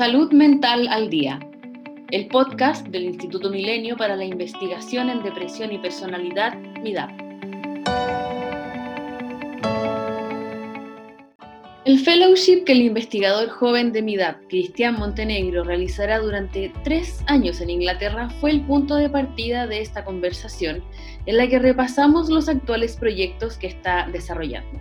Salud Mental al Día, el podcast del Instituto Milenio para la Investigación en Depresión y Personalidad, MIDAP. El fellowship que el investigador joven de MIDAP, Cristian Montenegro, realizará durante tres años en Inglaterra fue el punto de partida de esta conversación en la que repasamos los actuales proyectos que está desarrollando.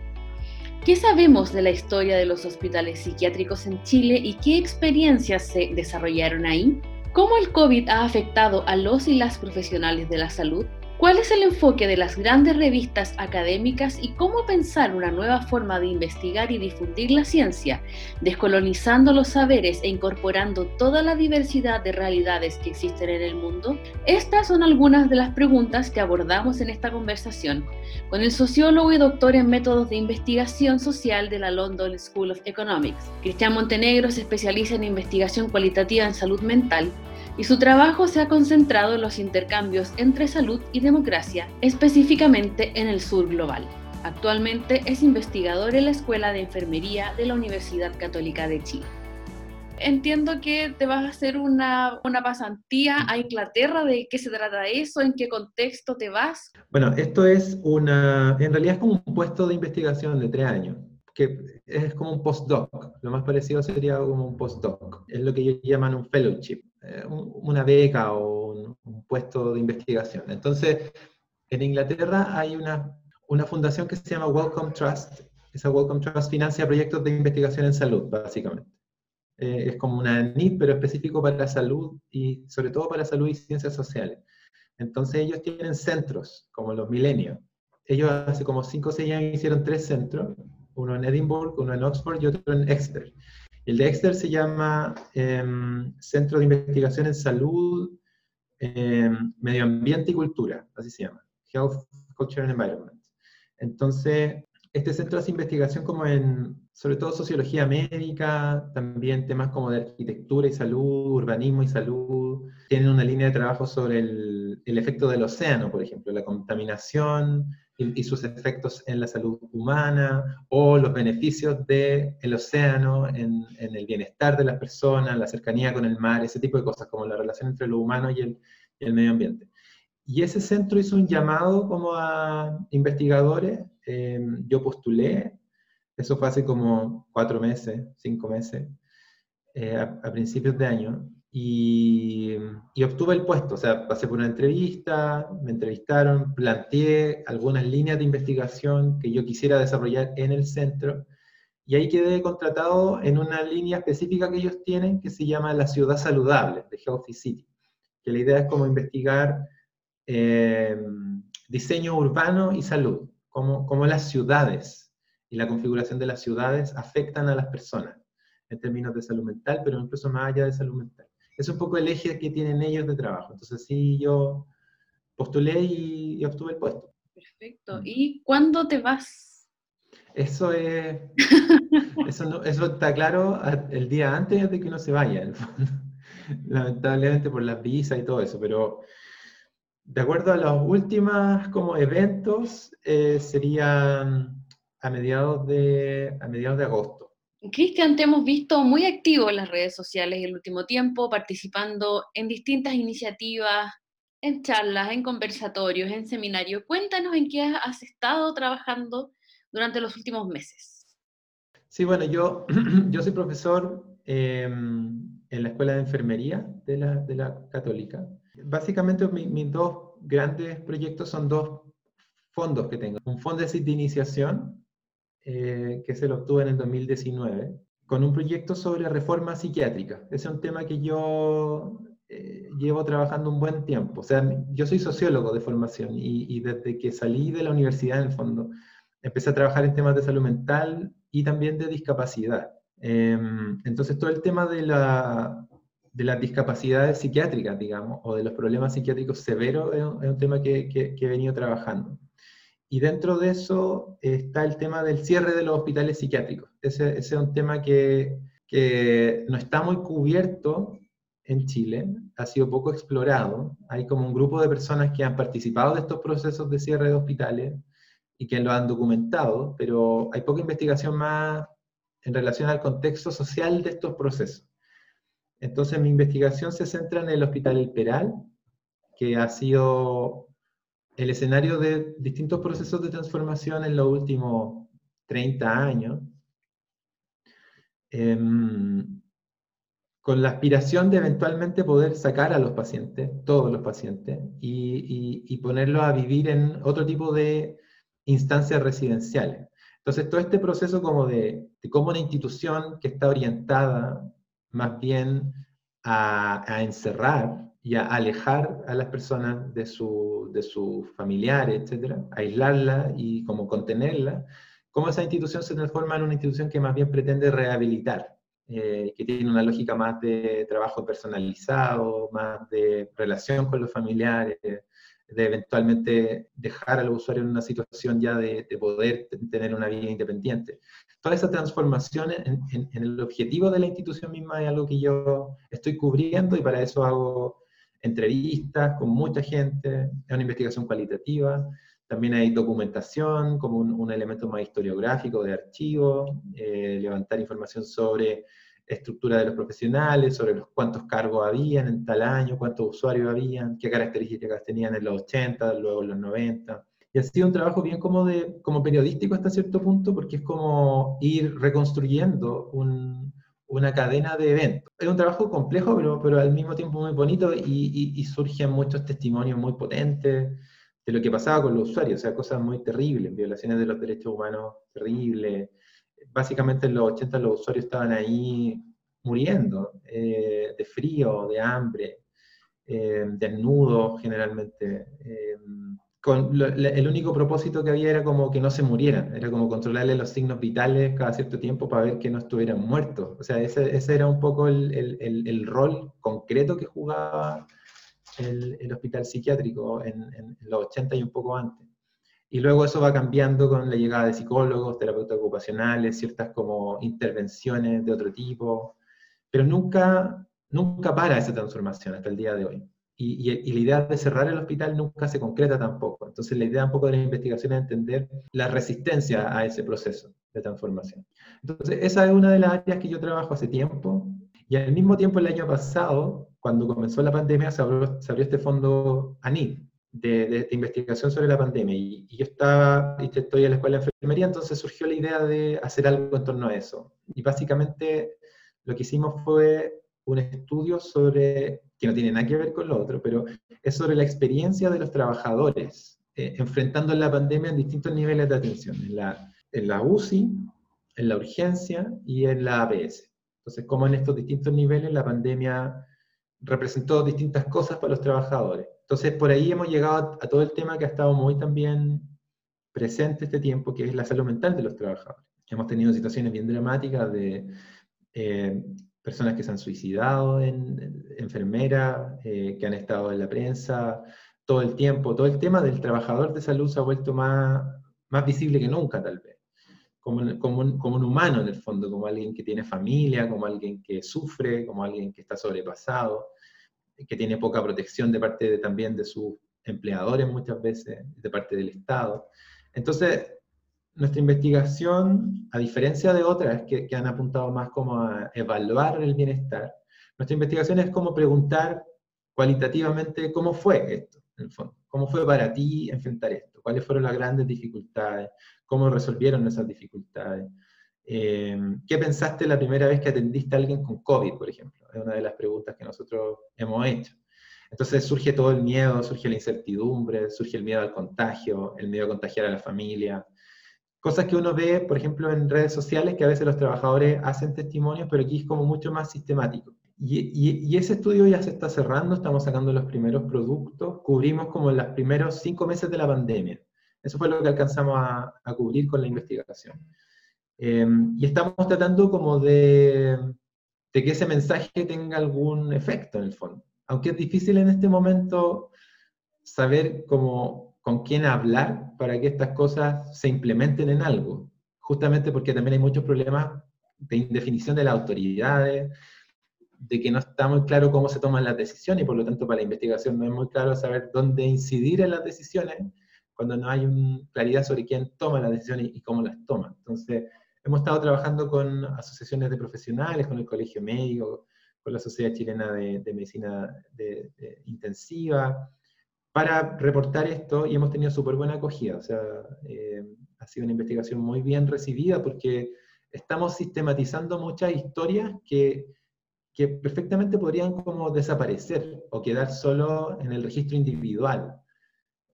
¿Qué sabemos de la historia de los hospitales psiquiátricos en Chile y qué experiencias se desarrollaron ahí? ¿Cómo el COVID ha afectado a los y las profesionales de la salud? ¿Cuál es el enfoque de las grandes revistas académicas y cómo pensar una nueva forma de investigar y difundir la ciencia, descolonizando los saberes e incorporando toda la diversidad de realidades que existen en el mundo? Estas son algunas de las preguntas que abordamos en esta conversación con el sociólogo y doctor en métodos de investigación social de la London School of Economics. Cristian Montenegro se especializa en investigación cualitativa en salud mental y su trabajo se ha concentrado en los intercambios entre salud y democracia, específicamente en el sur global. Actualmente es investigador en la Escuela de Enfermería de la Universidad Católica de Chile. Entiendo que te vas a hacer una, una pasantía a Inglaterra. ¿De qué se trata eso? ¿En qué contexto te vas? Bueno, esto es una, en realidad es como un puesto de investigación de tres años que es como un postdoc, lo más parecido sería como un postdoc, es lo que ellos llaman un fellowship. Eh, una beca o un, puesto de investigación. Entonces, en Inglaterra hay una, una fundación que se llama Wellcome Trust. Esa Wellcome Trust financia proyectos de investigación en salud, básicamente. Eh, es como una NIT, pero específico para salud y sobre todo para salud y ciencias sociales. Entonces ellos tienen centros, como los milenios. Ellos hace como 5 o 6 años hicieron tres centros, uno en Edinburgh, uno en Oxford y otro en Exeter. El de Exeter se llama em, Centro de Investigación en Salud, em, Medio Ambiente y Cultura, así se llama, Health, Culture and Environment. Entonces, este centro hace investigación como en, sobre todo sociología médica, también temas como de arquitectura y salud, urbanismo y salud. Tienen una línea de trabajo sobre el, el efecto del océano, por ejemplo, la contaminación, y, sus efectos en la salud humana o los beneficios del el océano en, en, el bienestar de las personas, la cercanía con el mar, ese tipo de cosas, como la relación entre lo humano y el, el medio ambiente. Y ese centro hizo un llamado como a investigadores, em, yo postulé, eso fue hace como cuatro meses, cinco meses, eh, a, principios de año, y, obtuve el puesto, o sea, pasé por una entrevista, me entrevistaron, planteé algunas líneas de investigación que yo quisiera desarrollar en el centro, y ahí quedé contratado en una línea específica que ellos tienen que se llama la ciudad saludable, de Healthy City, que la idea es como investigar eh, diseño urbano y salud, cómo, cómo las ciudades y la configuración de las ciudades afectan a las personas en términos de salud mental, pero incluso más allá de salud mental es un poco el eje que tienen ellos de trabajo. Entonces sí, yo postulé y, obtuve el puesto. Perfecto. Mm. ¿Y cuándo te vas? Eso es, eso, eso está claro el día antes de que uno se vaya, lamentablemente por las visas y todo eso, pero de acuerdo a los últimos como eventos, eh, serían a mediados de, a mediados de agosto. Cristian, te hemos visto muy activo en las redes sociales el último tiempo, participando en distintas iniciativas, en charlas, en conversatorios, en seminarios. Cuéntanos en qué has estado trabajando durante los últimos meses. Sí, bueno, yo, yo soy profesor em, en la Escuela de Enfermería de la, de la Católica. Básicamente mis dos grandes proyectos son dos fondos que tengo. Un fondo de iniciación eh, que se lo obtuve en el 2019, con un proyecto sobre reforma psiquiátrica. Ese es un tema que yo eh, llevo trabajando un buen tiempo. O sea, yo soy sociólogo de formación y, desde que salí de la universidad, en el fondo, empecé a trabajar en temas de salud mental y también de discapacidad. Em, entonces, todo el tema de, la, de las discapacidades psiquiátricas, digamos, o de los problemas psiquiátricos severos es un, tema que, que, que he venido trabajando. Y dentro de eso está el tema del cierre de los hospitales psiquiátricos. Ese, es un tema que, que, no está muy cubierto en Chile, ha sido poco explorado. Hay como un grupo de personas que han participado de estos procesos de cierre de hospitales y que lo han documentado, pero hay poca investigación más en relación al contexto social de estos procesos. Entonces mi investigación se centra en el Hospital El Peral, que ha sido el escenario de distintos procesos de transformación en los últimos 30 años, em, con la aspiración de eventualmente poder sacar a los pacientes, todos los pacientes, y, y, ponerlos a vivir en otro tipo de instancias residenciales. Entonces, todo este proceso como de, de cómo una institución que está orientada más bien a, a encerrar y a alejar a las personas de, su, de sus familiares, etcétera, aislarla y como contenerla, cómo esa institución se transforma en una institución que más bien pretende rehabilitar, eh, que tiene una lógica más de trabajo personalizado, más de relación con los familiares, de eventualmente dejar al usuario en una situación ya de, poder tener una vida independiente. Toda esa transformación en, en, el objetivo de la institución misma es algo que yo estoy cubriendo y para eso hago entrevistas con mucha gente, es una investigación cualitativa, también hay documentación como un, elemento más historiográfico de archivo, eh, levantar información sobre estructura de los profesionales, sobre cuántos cargos habían en tal año, cuántos usuarios habían, qué características tenían en los 80, luego en los 90. Y ha sido un trabajo bien como, de, como periodístico hasta cierto punto, porque es como ir reconstruyendo un, una cadena de eventos. Es un trabajo complejo, pero, pero al mismo tiempo muy bonito y, surgen muchos testimonios muy potentes de lo que pasaba con los usuarios, o sea, cosas muy terribles, violaciones de los derechos humanos terribles. Básicamente en los 80 los usuarios estaban ahí muriendo eh, de frío, de hambre, eh, desnudos generalmente. Eh, el único propósito que había era como que no se murieran, era como controlarle los signos vitales cada cierto tiempo para ver que no estuvieran muertos. O sea, ese, era un poco el, rol concreto que jugaba el, hospital psiquiátrico en, en, los 80 y un poco antes. Y luego eso va cambiando con la llegada de psicólogos, terapeutas ocupacionales, ciertas como intervenciones de otro tipo, pero nunca, nunca para esa transformación hasta el día de hoy y, la idea de cerrar el hospital nunca se concreta tampoco. Entonces la idea un poco de la investigación es entender la resistencia a ese proceso de transformación. Entonces esa es una de las áreas que yo trabajo hace tiempo y al mismo tiempo el año pasado, cuando comenzó la pandemia, se abrió, se abrió este fondo ANID, de, de, investigación sobre la pandemia. Y, y, yo estaba, estoy en la escuela de enfermería, entonces surgió la idea de hacer algo en torno a eso. Y básicamente lo que hicimos fue un estudio sobre que no tiene nada que ver con lo otro, pero es sobre la experiencia de los trabajadores eh, enfrentando la pandemia en distintos niveles de atención, en la, en la UCI, en la urgencia y en la APS. Entonces, cómo en estos distintos niveles la pandemia representó distintas cosas para los trabajadores. Entonces, por ahí hemos llegado a, todo el tema que ha estado muy también presente este tiempo, que es la salud mental de los trabajadores. Hemos tenido situaciones bien dramáticas de eh, personas que se han suicidado en, enfermeras, eh, que han estado en la prensa todo el tiempo. Todo el tema del trabajador de salud se ha vuelto más, más visible que nunca, tal vez. Como, como, un, como un humano en el fondo, como alguien que tiene familia, como alguien que sufre, como alguien que está sobrepasado, que tiene poca protección de parte de, también de sus empleadores muchas veces, de parte del Estado. Entonces, nuestra investigación, a diferencia de otras que, han apuntado más como a evaluar el bienestar, nuestra investigación es como preguntar cualitativamente cómo fue esto, en el fondo. ¿Cómo fue para ti enfrentar esto? ¿Cuáles fueron las grandes dificultades? ¿Cómo resolvieron esas dificultades? Eh, ¿Qué pensaste la primera vez que atendiste a alguien con COVID, por ejemplo? Es una de las preguntas que nosotros hemos hecho. Entonces surge todo el miedo, surge la incertidumbre, surge el miedo al contagio, el miedo a contagiar a la familia, Cosas que uno ve, por ejemplo, en redes sociales, que a veces los trabajadores hacen testimonios, pero aquí es como mucho más sistemático. Y, ese estudio ya se está cerrando, estamos sacando los primeros productos, cubrimos como los primeros cinco meses de la pandemia. Eso fue lo que alcanzamos a, cubrir con la investigación. Em, y estamos tratando como de, de que ese mensaje tenga algún efecto en el fondo. Aunque es difícil en este momento saber cómo con quién hablar para que estas cosas se implementen en algo, justamente porque también hay muchos problemas de indefinición de las autoridades, de que no está muy claro cómo se toman las decisiones y por lo tanto para la investigación no es muy claro saber dónde incidir en las decisiones cuando no hay claridad sobre quién toma las decisiones y cómo las toma. Entonces, hemos estado trabajando con asociaciones de profesionales, con el colegio médico, con la Sociedad Chilena de, Medicina Intensiva, para reportar esto y hemos tenido súper buena acogida. O sea, eh, ha sido una investigación muy bien recibida porque estamos sistematizando muchas historias que, que perfectamente podrían como desaparecer o quedar solo en el registro individual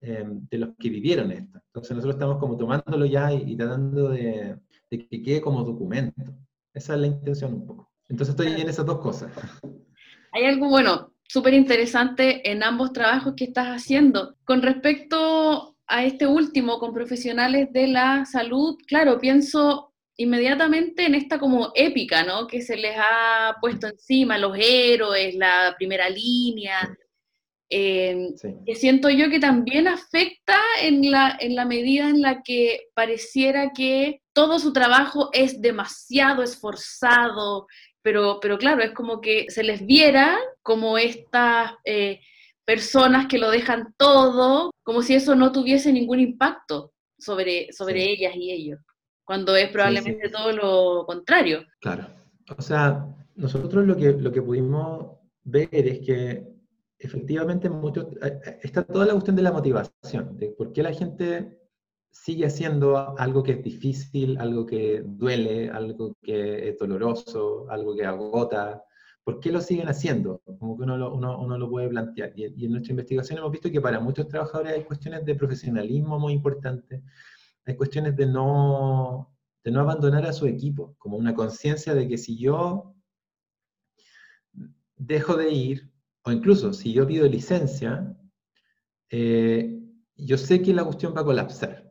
eh, de los que vivieron esto. Entonces nosotros estamos como tomándolo ya y, tratando de, de, que quede como documento. Esa es la intención un poco. Entonces estoy en esas dos cosas. Hay algo, bueno, súper interesante en ambos trabajos que estás haciendo. Con respecto a este último, con profesionales de la salud, claro, pienso inmediatamente en esta como épica, ¿no? Que se les ha puesto encima, los héroes, la primera línea, eh, que siento yo que también afecta en la, en la medida en la que pareciera que todo su trabajo es demasiado esforzado, pero, pero claro, es como que se les viera como estas eh, personas que lo dejan todo, como si eso no tuviese ningún impacto sobre, sobre ellas y ellos, cuando es probablemente todo lo contrario. Claro. O sea, nosotros lo que, lo que pudimos ver es que efectivamente mucho, eh, eh, está toda la cuestión de la motivación, de por qué la gente sigue haciendo algo que es difícil, algo que duele, algo que es doloroso, algo que agota. ¿Por qué lo siguen haciendo? Como que uno lo, lo puede plantear. Y, y, en nuestra investigación hemos visto que para muchos trabajadores hay cuestiones de profesionalismo muy importantes, hay cuestiones de no, de no abandonar a su equipo, como una conciencia de que si yo dejo de ir, o incluso si yo pido licencia, eh, yo sé que la cuestión va a colapsar.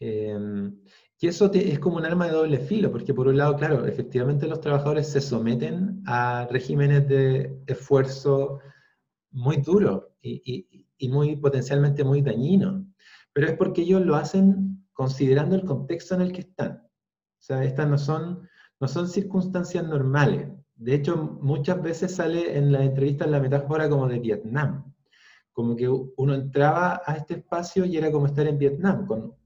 Em, y eso es como un arma de doble filo, porque por un lado, claro, efectivamente los trabajadores se someten a regímenes de esfuerzo muy duros y, y, muy potencialmente muy dañinos, pero es porque ellos lo hacen considerando el contexto en el que están. O sea, estas no son, no son circunstancias normales. De hecho, muchas veces sale en las entrevistas la metáfora como de Vietnam. Como que uno entraba a este espacio y era como estar en Vietnam, con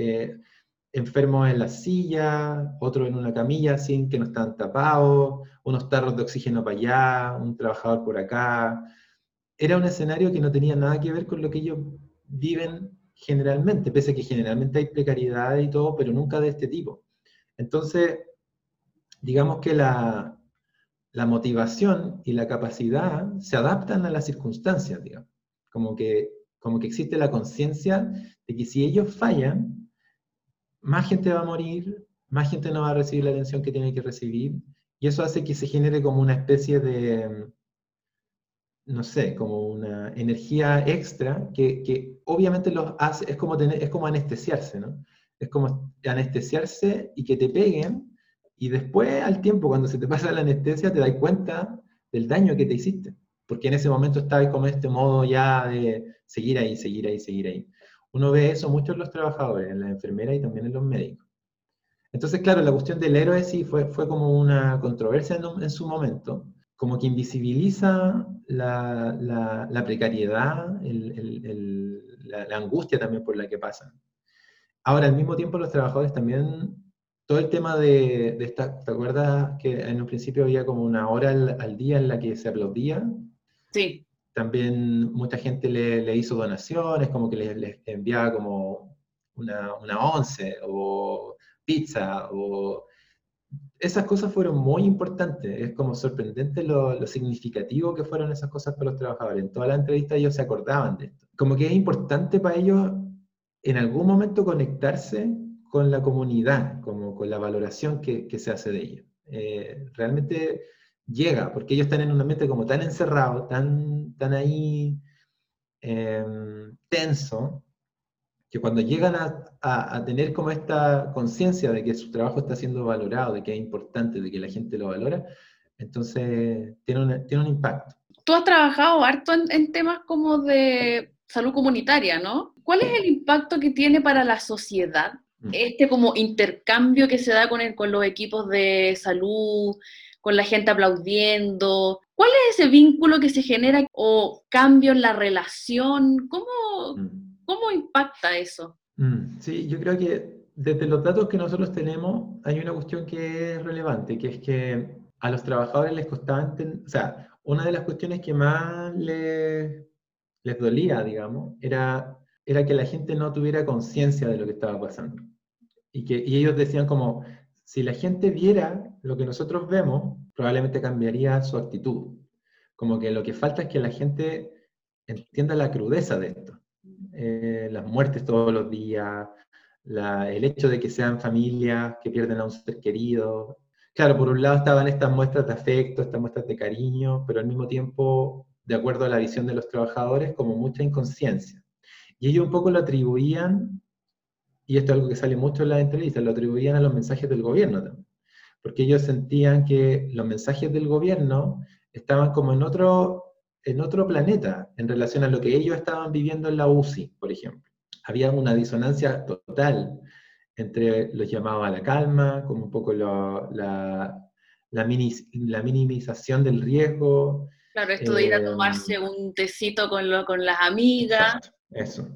eh, enfermos en la silla, otros en una camilla sin que no están tapados, unos tarros de oxígeno para allá, un trabajador por acá. Era un escenario que no tenía nada que ver con lo que ellos viven generalmente, pese a que generalmente hay precariedad y todo, pero nunca de este tipo. Entonces, digamos que la, motivación y la capacidad se adaptan a las circunstancias, digamos. Como que, como que existe la conciencia de que si ellos fallan, más gente va a morir, más gente no va a recibir la atención que tiene que recibir, y eso hace que se genere como una especie de, no sé, como una energía extra que, obviamente los hace, es como, tener, es como anestesiarse, ¿no? Es como anestesiarse y que te peguen, y después al tiempo, cuando se te pasa la anestesia, te das cuenta del daño que te hiciste, porque en ese momento estabas como este modo ya de seguir ahí, seguir ahí, seguir ahí. Uno ve eso mucho en los trabajadores, en las enfermeras y también en los médicos. Entonces, claro, la cuestión del héroe sí fue, fue como una controversia en, su momento, como que invisibiliza la, la, precariedad, la, angustia también por la que pasan. Ahora, al mismo tiempo, los trabajadores también, todo el tema de, de esta, ¿te acuerdas que en un principio había como una hora al, al día en la que se aplaudía? Sí. También mucha gente le, hizo donaciones, como que les, enviaba como una, once o pizza o... Esas cosas fueron muy importantes, es como sorprendente lo, significativo que fueron esas cosas para los trabajadores. En toda la entrevista ellos se acordaban de esto. Como que es importante para ellos en algún momento conectarse con la comunidad, como con la valoración que, que se hace de ellos. Eh, realmente llega, porque ellos están en un ambiente como tan encerrado, tan, tan ahí em, tenso, que cuando llegan a, a, tener como esta conciencia de que su trabajo está siendo valorado, de que es importante, de que la gente lo valora, entonces tiene un, tiene un impacto. Tú has trabajado harto en, en temas como de salud comunitaria, ¿no? ¿Cuál es el impacto que tiene para la sociedad mm. este como intercambio que se da con, el, con los equipos de salud, con la gente aplaudiendo. ¿Cuál es ese vínculo que se genera o cambio en la relación? ¿Cómo, mm. cómo impacta eso? Mm, sí, yo creo que desde los datos que nosotros tenemos hay una cuestión que es relevante, que es que a los trabajadores les costaba entender, o sea, una de las cuestiones que más les, les dolía, digamos, era, era que la gente no tuviera conciencia de lo que estaba pasando. Y, que, y ellos decían como, si la gente viera lo que nosotros vemos, probablemente cambiaría su actitud. Como que lo que falta es que la gente entienda la crudeza de esto. Eh, las muertes todos los días, el hecho de que sean familias que pierden a un ser querido. Claro, por un lado estaban estas muestras de afecto, estas muestras de cariño, pero al mismo tiempo, de acuerdo a la visión de los trabajadores, como mucha inconsciencia. Y ellos un poco lo atribuían y esto es algo que sale mucho en las entrevistas, lo atribuían a los mensajes del gobierno también, porque ellos sentían que los mensajes del gobierno estaban como en otro, en otro planeta en relación a lo que ellos estaban viviendo en la UCI, por ejemplo. Había una disonancia total entre los llamados a la calma, como un poco la, la, la, minimización del riesgo. Claro, esto de ir a eh, tomarse un tecito con, lo, con las amigas. eso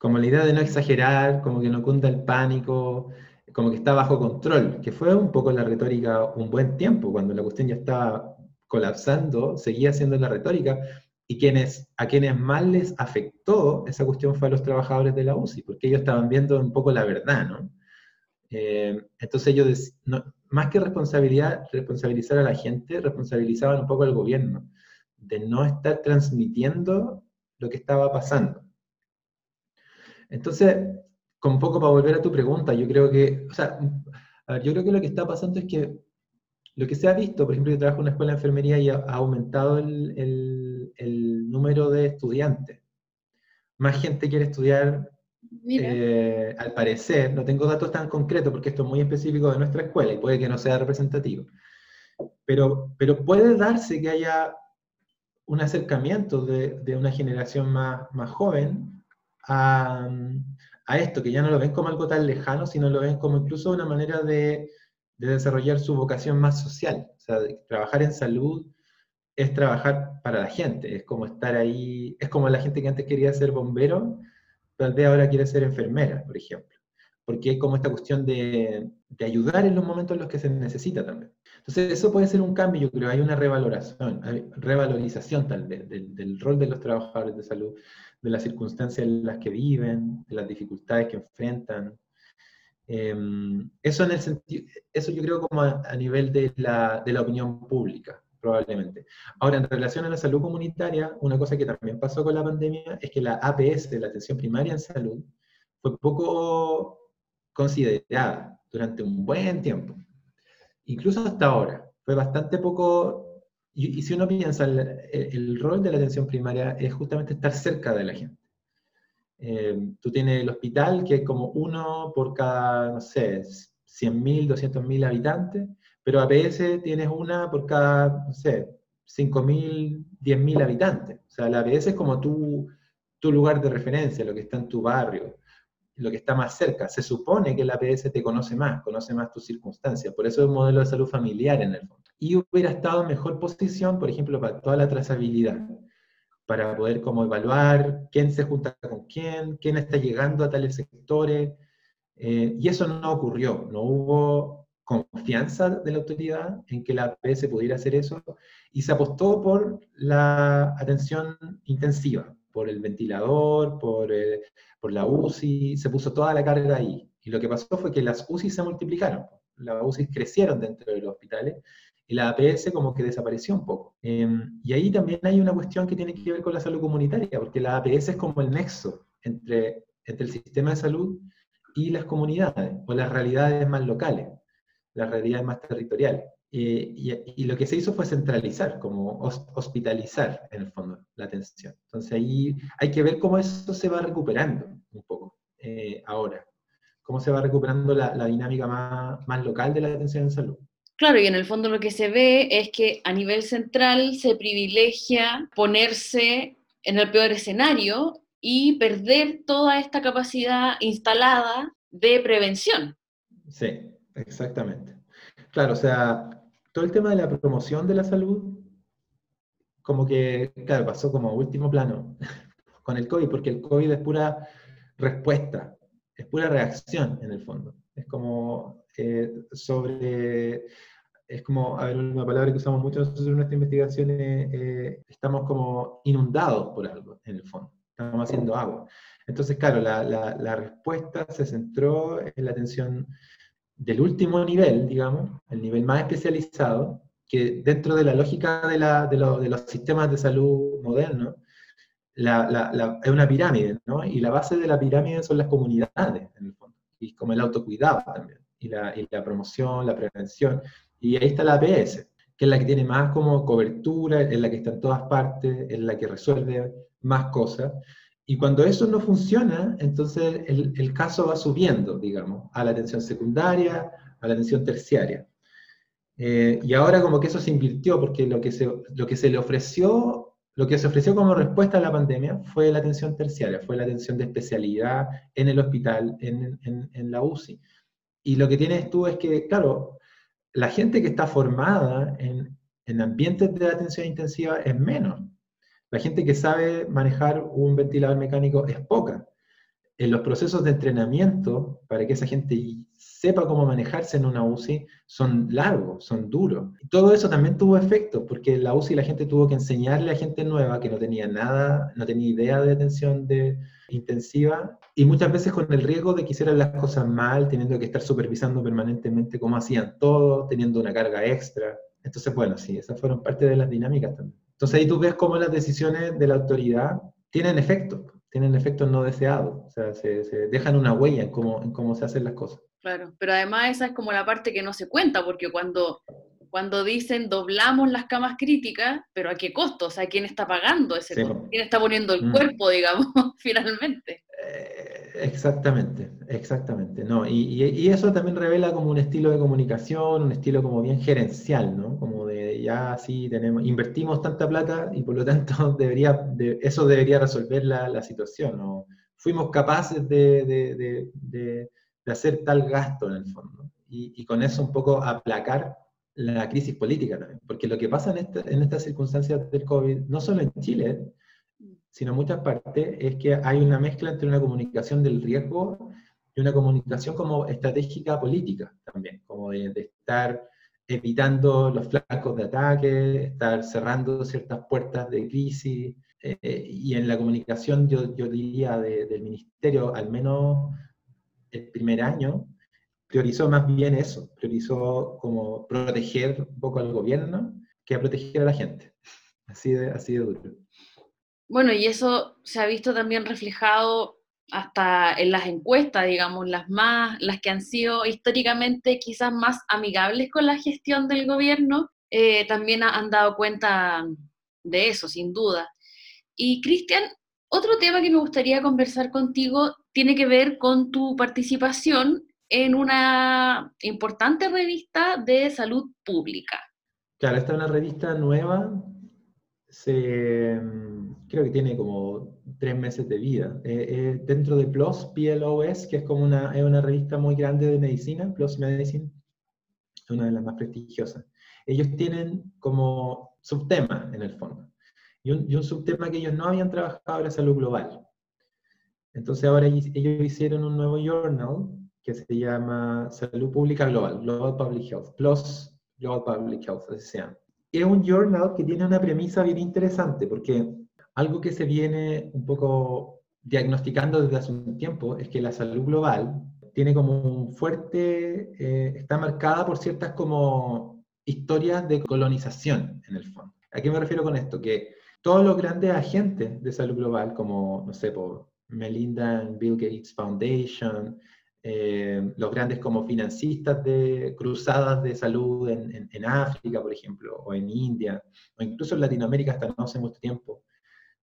como la idea de no exagerar, como que no cunda el pánico, como que está bajo control, que fue un poco la retórica un buen tiempo, cuando la cuestión ya estaba colapsando, seguía siendo la retórica, y quienes, a quienes más les afectó esa cuestión fue a los trabajadores de la UCI, porque ellos estaban viendo un poco la verdad, ¿no? Eh, entonces ellos, más que responsabilidad, responsabilizar a la gente, responsabilizaban un poco al gobierno, de no estar transmitiendo lo que estaba pasando. Entonces, con poco para volver a tu pregunta, yo creo que, o sea, yo creo que lo que está pasando es que lo que se ha visto, por ejemplo, yo trabajo en una escuela de enfermería y ha, aumentado el, el, número de estudiantes. Más gente quiere estudiar, eh, al parecer, no tengo datos tan concretos porque esto es muy específico de nuestra escuela y puede que no sea representativo. Pero, pero puede darse que haya un acercamiento de, de una generación más, más joven a, esto, que ya no lo ven como algo tan lejano, sino lo ven como incluso una manera de, desarrollar su vocación más social. O sea, trabajar en salud es trabajar para la gente, es como estar ahí, es como la gente que antes quería ser bombero, tal vez ahora quiere ser enfermera, por ejemplo. Porque hay como esta cuestión de, ayudar en los momentos en los que se necesita también. Entonces, eso puede ser un cambio, yo creo, hay una revaloración, revalorización tal vez del, del rol de los trabajadores de salud, de las circunstancias en las que viven, de las dificultades que enfrentan. Em, eso, en el sentido, eso yo creo como a, nivel de la, de la, opinión pública, probablemente. Ahora, en relación a la salud comunitaria, una cosa que también pasó con la pandemia es que la APS, la atención primaria en salud, fue poco considerada durante un buen tiempo. Incluso hasta ahora. Fue bastante poco y, si uno piensa, el, rol de la atención primaria es justamente estar cerca de la gente. Eh, tú tienes el hospital, que es como uno por cada, no sé, 100.000, 200.000 habitantes, pero APS tienes una por cada, no sé, 5.000, 10.000 habitantes. O sea, la APS es como tu, tu lugar de referencia, lo que está en tu barrio, lo que está más cerca. Se supone que la APS te conoce más, conoce más tus circunstancias. Por eso es un modelo de salud familiar en el fondo y hubiera estado en mejor posición, por ejemplo, para toda la trazabilidad, para poder como evaluar quién se junta con quién, quién está llegando a tales sectores, eh, y eso no ocurrió, no hubo confianza de la autoridad en que la APS pudiera hacer eso, y se apostó por la atención intensiva, por el ventilador, por, eh, por la UCI, se puso toda la carga ahí. Y lo que pasó fue que las UCI se multiplicaron, las UCI crecieron dentro de los hospitales, y la APS como que desapareció un poco. Em, y ahí también hay una cuestión que tiene que ver con la salud comunitaria, porque la APS es como el nexo entre, entre el sistema de salud y las comunidades, o las realidades más locales, las realidades más territoriales. Y, y, lo que se hizo fue centralizar, como hospitalizar en el fondo la atención. Entonces ahí hay que ver cómo eso se va recuperando un poco eh, ahora, cómo se va recuperando la, la dinámica más, más local de la atención en salud. Claro, y en el fondo lo que se ve es que a nivel central se privilegia ponerse en el peor escenario y perder toda esta capacidad instalada de prevención. Sí, exactamente. Claro, o sea, todo el tema de la promoción de la salud, como que, claro, pasó como último plano con el COVID, porque el COVID es pura respuesta, es pura reacción en el fondo. Es como eh, sobre es como, a ver, una palabra que usamos mucho nosotros en nuestra investigación, eh, estamos como inundados por algo, en el fondo, estamos haciendo agua. Entonces, claro, la, la, respuesta se centró en la atención del último nivel, digamos, el nivel más especializado, que dentro de la lógica de, la, de, los sistemas de salud modernos, es una pirámide, ¿no? Y la base de la pirámide son las comunidades, en el fondo, y como el autocuidado también, y la, y la promoción, la prevención. Y ahí está la APS, que es la que tiene más como cobertura, es la que está en todas partes, es la que resuelve más cosas. Y cuando eso no funciona, entonces el, caso va subiendo, digamos, a la atención secundaria, a la atención terciaria. Eh, y ahora como que eso se invirtió, porque lo que se, lo que se le ofreció, lo que se ofreció como respuesta a la pandemia fue la atención terciaria, fue la atención de especialidad en el hospital, en, en, en la UCI. Y lo que tienes tú es que, claro, la gente que está formada en, en ambientes de atención intensiva es menos. La gente que sabe manejar un ventilador mecánico es poca. En los procesos de entrenamiento, para que esa gente sepa cómo manejarse en una UCI, son largos, son duros. todo eso también tuvo efecto, porque la UCI la gente tuvo que enseñarle a gente nueva que no tenía nada, no tenía idea de atención de, intensiva, y muchas veces con el riesgo de que hicieran las cosas mal, teniendo que estar supervisando permanentemente cómo hacían todo, teniendo una carga extra. Entonces, bueno, sí, esas fueron parte de las dinámicas también. Entonces ahí tú ves cómo las decisiones de la autoridad tienen efecto, tienen efectos no deseados, o sea, se, dejan una huella en cómo, en cómo se hacen las cosas. Claro, pero además esa es como la parte que no se cuenta, porque cuando cuando dicen doblamos las camas críticas, pero ¿a qué costo? O sea, ¿quién está pagando ese costo? ¿Quién está poniendo el mm. cuerpo, digamos, finalmente? Eh, exactamente, exactamente. No, y, y, eso también revela como un estilo de comunicación, un estilo como bien gerencial, ¿no? Como de ya así tenemos, invertimos tanta plata y por lo tanto debería, de, eso debería resolver la, la situación, ¿no? Fuimos capaces de, de, de, hacer tal gasto en el fondo. Y, y, con eso un poco aplacar la crisis política también, porque lo que pasa en, en estas circunstancias del COVID, no solo en Chile, sino muchas partes, es que hay una mezcla entre una comunicación del riesgo y una comunicación como estratégica política también, como de, estar evitando los flancos de ataque, estar cerrando ciertas puertas de crisis, eh, y en la comunicación yo, yo diría del ministerio, al menos el primer año, priorizó más bien eso, priorizó como proteger un poco al gobierno que a proteger a la gente. Así de, así de duro. Bueno, y eso se ha visto también reflejado hasta en las encuestas, digamos, las más, las que han sido históricamente quizás más amigables con la gestión del gobierno, eh, también han dado cuenta de eso, sin duda. Y Cristian, otro tema que me gustaría conversar contigo tiene que ver con tu participación en una importante revista de salud pública. Claro, esta es una revista nueva, se, creo que tiene como tres meses de vida. Eh, eh, dentro de PLOS, PLOS, que es como una, es una revista muy grande de medicina, PLOS Medicine, una de las más prestigiosas. Ellos tienen como subtema en el fondo. Y un, y un subtema que ellos no habían trabajado era salud global. Entonces ahora ellos hicieron un nuevo journal que se llama Salud Pública Global, Global Public Health, Plus Global Public Health, así se. Es un journal que tiene una premisa bien interesante, porque algo que se viene un poco diagnosticando desde hace un tiempo es que la salud global tiene como un fuerte, eh, está marcada por ciertas como historias de colonización en el fondo. ¿A qué me refiero con esto? Que todos los grandes agentes de salud global, como, no sé, por Melinda Bill Gates Foundation, eh, los grandes como financistas de cruzadas de salud en, en, África, por ejemplo, o en India, o incluso en Latinoamérica hasta no hace mucho tiempo.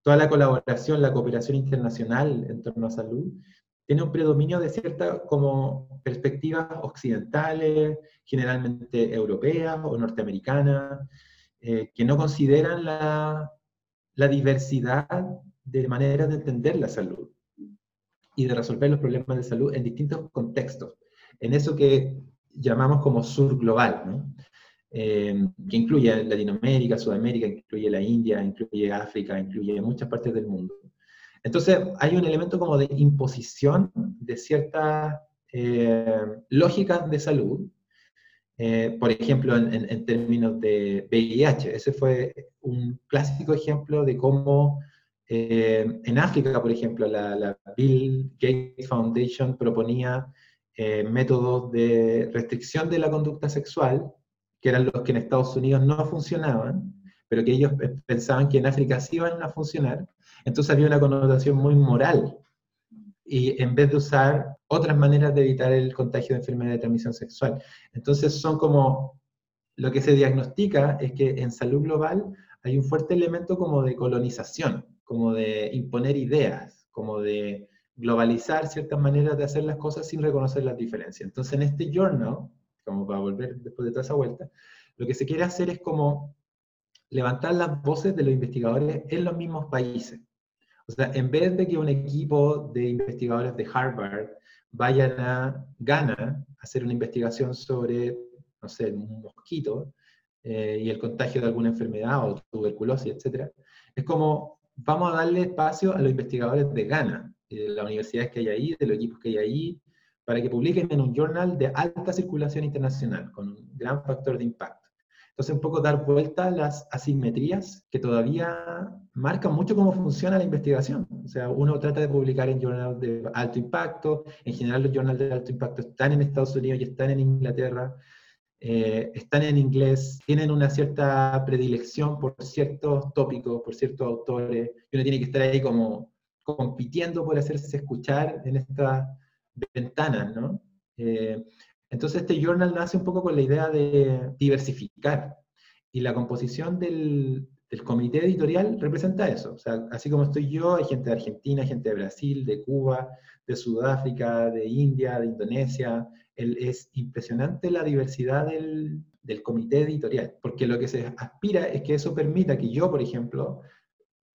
Toda la colaboración, la cooperación internacional en torno a salud, tiene un predominio de ciertas como perspectivas occidentales, generalmente europeas o norteamericanas, eh, que no consideran la, la diversidad de maneras de entender la salud y de resolver los problemas de salud en distintos contextos, en eso que llamamos como sur global, ¿no? Eh, que incluye Latinoamérica, Sudamérica, incluye la India, incluye África, incluye muchas partes del mundo. Entonces hay un elemento como de imposición de ciertas eh, lógicas de salud eh, por ejemplo, en, términos de VIH. Ese fue un clásico ejemplo de cómo eh, en África, por ejemplo, la, Bill Gates Foundation proponía eh, métodos de restricción de la conducta sexual, que eran los que en Estados Unidos no funcionaban, pero que ellos pensaban que en África sí iban a funcionar. Entonces había una connotación muy moral y en vez de usar otras maneras de evitar el contagio de enfermedad de transmisión sexual. Entonces son como, lo que se diagnostica es que en salud global hay un fuerte elemento como de colonización, como de imponer ideas, como de globalizar ciertas maneras de hacer las cosas sin reconocer las diferencias. Entonces en este journal, como para volver después de toda esa vuelta, lo que se quiere hacer es como levantar las voces de los investigadores en los mismos países. O sea, en vez de que un equipo de investigadores de Harvard vayan a Ghana a hacer una investigación sobre, no sé, un mosquito eh, y el contagio de alguna enfermedad o tuberculosis, etc., es como vamos a darle espacio a los investigadores de Ghana, de las universidades que hay ahí, de los equipos que hay ahí, para que publiquen en un journal de alta circulación internacional, con un gran factor de impacto. Entonces, un poco dar vuelta a las asimetrías que todavía marcan mucho cómo funciona la investigación. O sea, uno trata de publicar en journals de alto impacto, en general los journals de alto impacto están en Estados Unidos y están en Inglaterra, eh, están en inglés, tienen una cierta predilección por ciertos tópicos, por ciertos autores, y uno tiene que estar ahí como compitiendo por hacerse escuchar en estas ventanas, ¿no? Eh, entonces este journal nace un poco con la idea de diversificar y la composición del, comité editorial representa eso. O sea, así como estoy yo, hay gente de Argentina, gente de Brasil, de Cuba, de Sudáfrica, de India, de Indonesia. es impresionante la diversidad del, comité editorial, porque lo que se aspira es que eso permita que yo, por ejemplo,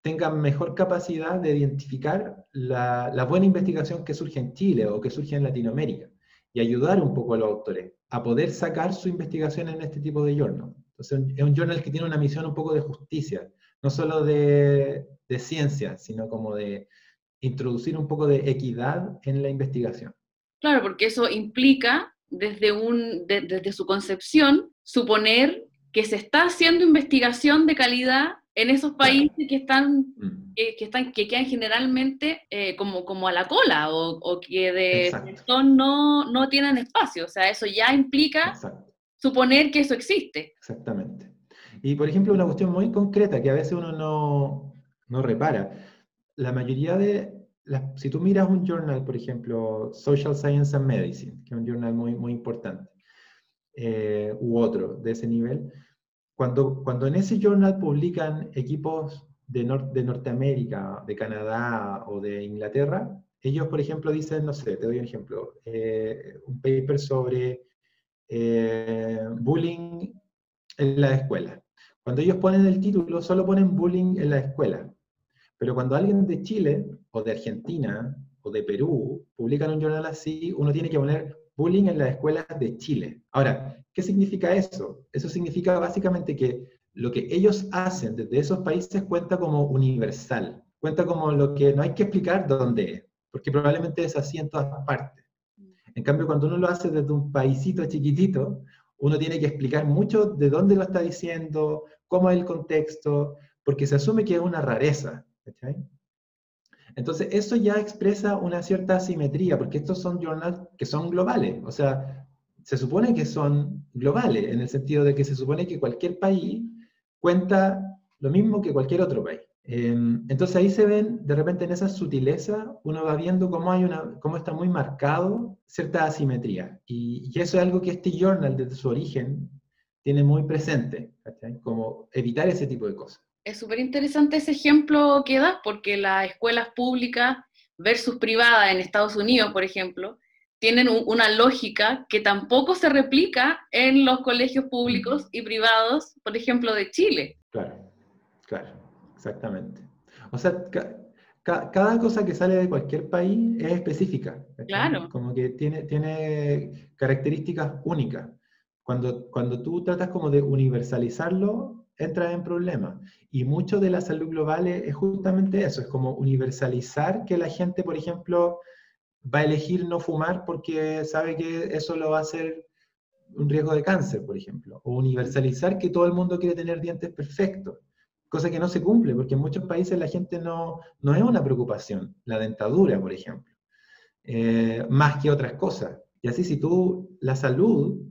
tenga mejor capacidad de identificar la, la buena investigación que surge en Chile o que surge en Latinoamérica y ayudar un poco a los autores a poder sacar su investigación en este tipo de journal. Entonces, es un journal que tiene una misión un poco de justicia, no solo de, de ciencia, sino como de introducir un poco de equidad en la investigación. Claro, porque eso implica, desde, un, desde su concepción, suponer que se está haciendo investigación de calidad en esos países que están, mm. que, están, que quedan generalmente eh, como, como a la cola o, que de no, no tienen espacio. O sea, eso ya implica suponer que eso existe. Exactamente. Y por ejemplo, una cuestión muy concreta que a veces uno no, no repara. La mayoría de, si tú miras un journal, por ejemplo, Social Science and Medicine, que es un journal muy, muy importante, eh, u otro de ese nivel, cuando, cuando en ese journal publican equipos de, de Norteamérica, de Canadá o de Inglaterra, ellos, por ejemplo, dicen, no sé, te doy un ejemplo, eh, un paper sobre eh, bullying en la escuela. Cuando ellos ponen el título, solo ponen bullying en la escuela. Pero cuando alguien de Chile o de Argentina o de Perú publican un journal así, uno tiene que poner bullying en las escuelas de Chile. Ahora, ¿qué significa eso? Eso significa básicamente que lo que ellos hacen desde esos países cuenta como universal, cuenta como lo que no hay que explicar dónde es, porque probablemente es así en todas partes. En cambio, cuando uno lo hace desde un paísito chiquitito, uno tiene que explicar mucho de dónde lo está diciendo, cómo es el contexto, porque se asume que es una rareza. Entonces, eso ya expresa una cierta asimetría, porque estos son journals que son globales, o sea, se supone que son globales, en el sentido de que se supone que cualquier país cuenta lo mismo que cualquier otro país. Em, entonces ahí se ven, de repente en esa sutileza, uno va viendo cómo, hay una, cómo está muy marcado cierta asimetría. Y, y eso es algo que este journal desde su origen tiene muy presente, como evitar ese tipo de cosas es súper interesante ese ejemplo que das, porque las escuelas públicas versus privadas en Estados Unidos, por ejemplo, tienen una lógica que tampoco se replica en los colegios públicos y privados, por ejemplo, de Chile. Claro, claro, exactamente. O sea, cada cosa que sale de cualquier país es específica. Claro. Como que tiene, tiene características únicas. Cuando, cuando tú tratas como de universalizarlo, entra en problemas. Y mucho de la salud global es, justamente eso, es como universalizar que la gente, por ejemplo, va a elegir no fumar porque sabe que eso lo va a hacer un riesgo de cáncer, por ejemplo, o universalizar que todo el mundo quiere tener dientes perfectos, cosa que no se cumple, porque en muchos países la gente no, no es una preocupación, la dentadura, por ejemplo, eh, más que otras cosas. Y así si tú, la salud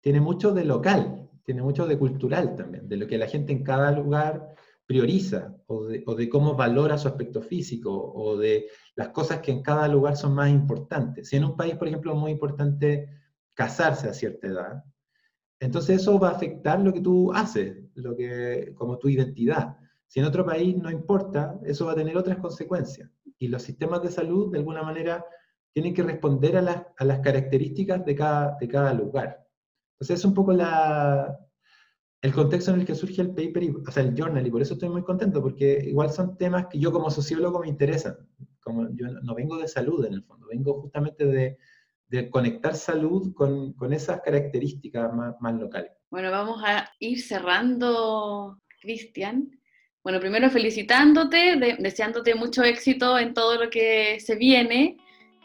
tiene mucho de local, tiene mucho de cultural también, de lo que la gente en cada lugar prioriza, o de, o de, cómo valora su aspecto físico, o de las cosas que en cada lugar son más importantes. Si en un país, por ejemplo, es muy importante casarse a cierta edad, entonces eso va a afectar lo que tú haces, lo que, como tu identidad. Si en otro país no importa, eso va a tener otras consecuencias. Y los sistemas de salud, de alguna manera, tienen que responder a las, a las características de cada, de cada lugar. Entonces es un poco la, el contexto en el que surge el paper, y, o sea, el journal, y por eso estoy muy contento, porque igual son temas que yo como sociólogo me interesan. Como yo no vengo de salud en el fondo, vengo justamente de, de conectar salud con, con esas características más, más, locales. Bueno, vamos a ir cerrando, Cristian. Bueno, primero felicitándote, de, deseándote mucho éxito en todo lo que se viene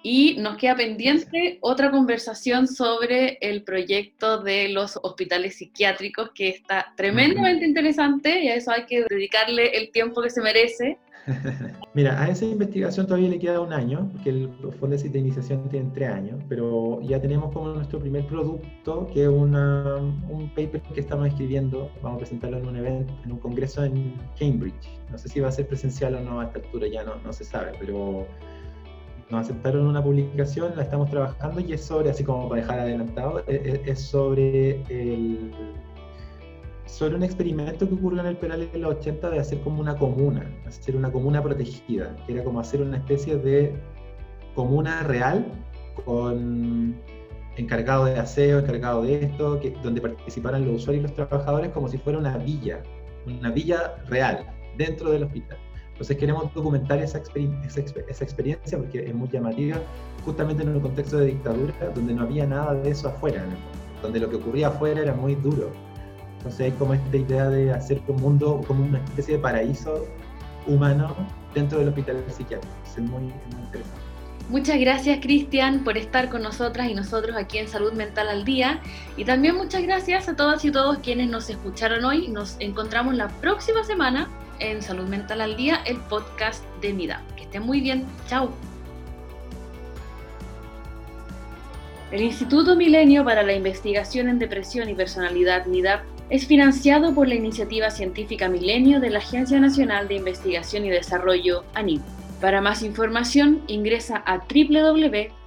y nos queda pendiente otra conversación sobre el proyecto de los hospitales psiquiátricos que está tremendamente interesante y a eso hay que dedicarle el tiempo que se merece. Mira, a esa investigación todavía le queda un año, porque el fondo de iniciación tiene tres años, pero ya tenemos como nuestro primer producto, que es una, un paper que estamos escribiendo, vamos a presentarlo en un evento, en un congreso en Cambridge. No sé si va a ser presencial o no a esta altura, ya no, no se sabe, pero nos aceptaron una publicación, la estamos trabajando y es sobre, así como para dejar adelantado, es, e, es sobre el sobre un experimento que ocurrió en el Peral en los 80 de hacer como una comuna, hacer una comuna protegida, que era como hacer una especie de comuna real con encargado de aseo, encargado de esto, que, donde participaran los usuarios y los trabajadores como si fuera una villa, una villa real dentro del hospital. Entonces queremos documentar esa, esa, esa, experiencia porque es muy llamativa, justamente en un contexto de dictadura donde no había nada de eso afuera, donde lo que ocurría afuera era muy duro. Entonces hay como esta idea de hacer un mundo como una especie de paraíso humano dentro del hospital psiquiátrico. Es muy, muy interesante. Muchas gracias Cristian por estar con nosotras y nosotros aquí en Salud Mental al Día. Y también muchas gracias a todas y todos quienes nos escucharon hoy. Nos encontramos la próxima semana en Salud Mental al Día, el podcast de MIDA. Que estén muy bien. Chao. El Instituto Milenio para la Investigación en Depresión y Personalidad MIDAP es financiado por la Iniciativa Científica Milenio de la Agencia Nacional de Investigación y Desarrollo, ANID. Para más información ingresa a www.midap.org.